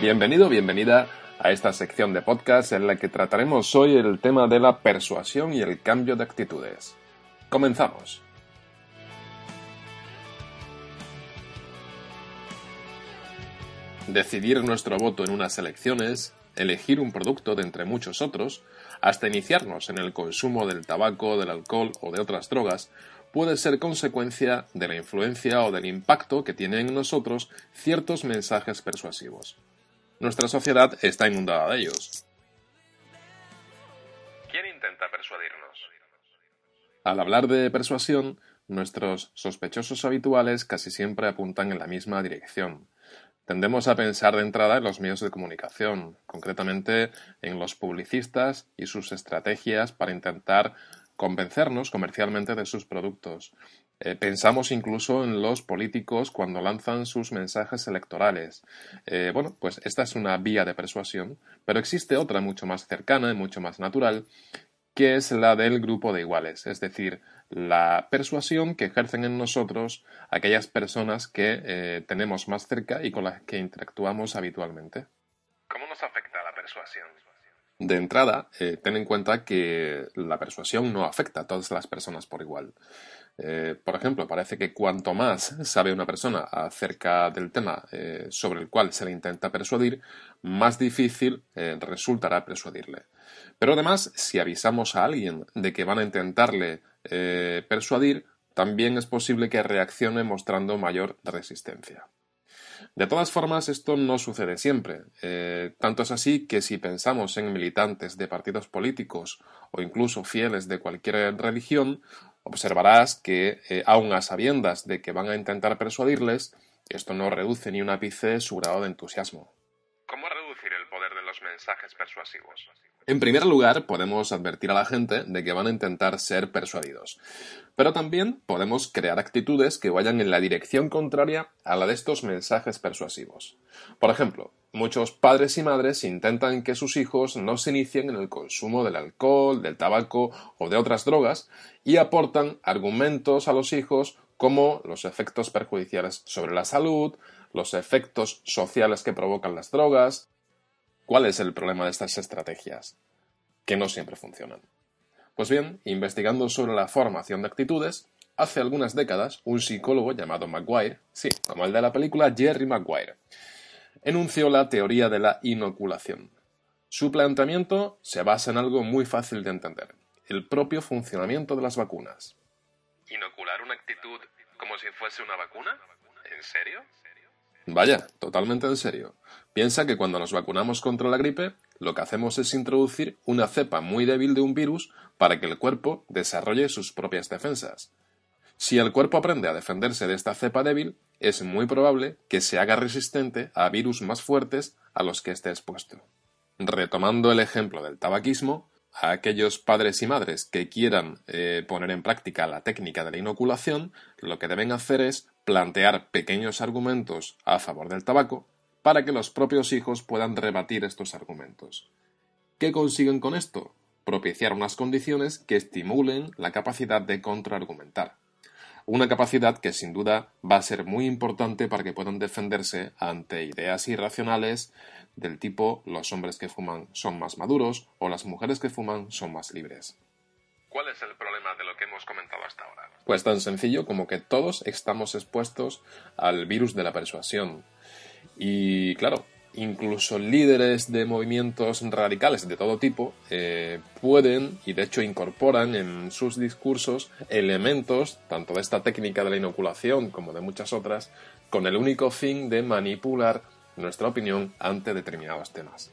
Bienvenido, bienvenida a esta sección de podcast en la que trataremos hoy el tema de la persuasión y el cambio de actitudes. Comenzamos. Decidir nuestro voto en unas elecciones, elegir un producto de entre muchos otros, hasta iniciarnos en el consumo del tabaco, del alcohol o de otras drogas, puede ser consecuencia de la influencia o del impacto que tienen en nosotros ciertos mensajes persuasivos. Nuestra sociedad está inundada de ellos. ¿Quién intenta persuadirnos? Al hablar de persuasión, nuestros sospechosos habituales casi siempre apuntan en la misma dirección. Tendemos a pensar de entrada en los medios de comunicación, concretamente en los publicistas y sus estrategias para intentar convencernos comercialmente de sus productos. Eh, pensamos incluso en los políticos cuando lanzan sus mensajes electorales. Eh, bueno, pues esta es una vía de persuasión, pero existe otra mucho más cercana y mucho más natural, que es la del grupo de iguales, es decir, la persuasión que ejercen en nosotros aquellas personas que eh, tenemos más cerca y con las que interactuamos habitualmente. ¿Cómo nos afecta la persuasión? De entrada, ten en cuenta que la persuasión no afecta a todas las personas por igual. Eh, por ejemplo, parece que cuanto más sabe una persona acerca del tema eh, sobre el cual se le intenta persuadir, más difícil eh, resultará persuadirle. Pero además, si avisamos a alguien de que van a intentarle persuadir, también es posible que reaccione mostrando mayor resistencia. De todas formas, esto no sucede siempre. tanto es así que si pensamos en militantes de partidos políticos o incluso fieles de cualquier religión, observarás que, eh, aun a sabiendas de que van a intentar persuadirles, esto no reduce ni un ápice su grado de entusiasmo. Los mensajes persuasivos? En primer lugar, podemos advertir a la gente de que van a intentar ser persuadidos. Pero también podemos crear actitudes que vayan en la dirección contraria a la de estos mensajes persuasivos. Por ejemplo, muchos padres y madres intentan que sus hijos no se inicien en el consumo del alcohol, del tabaco o de otras drogas y aportan argumentos a los hijos como los efectos perjudiciales sobre la salud, los efectos sociales que provocan las drogas, ¿Cuál es el problema de estas estrategias? Que no siempre funcionan. Pues bien, investigando sobre la formación de actitudes, hace algunas décadas un psicólogo llamado Maguire, sí, como el de la película Jerry Maguire, enunció la teoría de la inoculación. Su planteamiento se basa en algo muy fácil de entender, el propio funcionamiento de las vacunas. ¿Inocular una actitud como si fuese una vacuna? ¿En serio? Vaya, totalmente en serio. Piensa que cuando nos vacunamos contra la gripe, lo que hacemos es introducir una cepa muy débil de un virus para que el cuerpo desarrolle sus propias defensas. Si el cuerpo aprende a defenderse de esta cepa débil, es muy probable que se haga resistente a virus más fuertes a los que esté expuesto. Retomando el ejemplo del tabaquismo, a aquellos padres y madres que quieran eh, poner en práctica la técnica de la inoculación, lo que deben hacer es plantear pequeños argumentos a favor del tabaco para que los propios hijos puedan rebatir estos argumentos. ¿Qué consiguen con esto? Propiciar unas condiciones que estimulen la capacidad de contraargumentar. Una capacidad que sin duda va a ser muy importante para que puedan defenderse ante ideas irracionales del tipo los hombres que fuman son más maduros o las mujeres que fuman son más libres. ¿Cuál es el problema de lo que hemos comentado hasta ahora? Pues tan sencillo como que todos estamos expuestos al virus de la persuasión. Y claro, incluso líderes de movimientos radicales de todo tipo eh, pueden y de hecho incorporan en sus discursos elementos tanto de esta técnica de la inoculación como de muchas otras con el único fin de manipular nuestra opinión ante determinados temas.